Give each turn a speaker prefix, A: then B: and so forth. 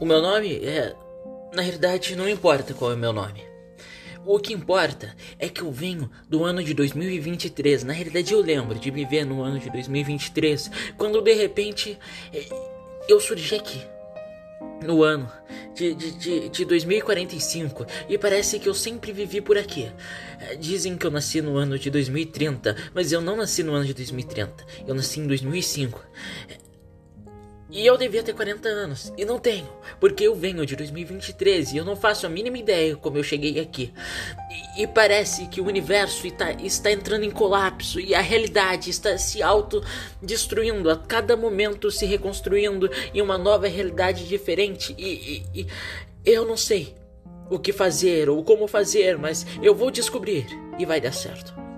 A: O meu nome é. Na realidade, não importa qual é o meu nome. O que importa é que eu venho do ano de 2023. Na realidade, eu lembro de me ver no ano de 2023, quando de repente eh, eu surgi aqui. No ano de, de, de, de 2045 e parece que eu sempre vivi por aqui. Eh, dizem que eu nasci no ano de 2030, mas eu não nasci no ano de 2030, eu nasci em 2005. E eu devia ter 40 anos, e não tenho, porque eu venho de 2023 e eu não faço a mínima ideia como eu cheguei aqui. E, e parece que o universo está, está entrando em colapso e a realidade está se autodestruindo, a cada momento se reconstruindo em uma nova realidade diferente. E, e, e eu não sei o que fazer ou como fazer, mas eu vou descobrir e vai dar certo.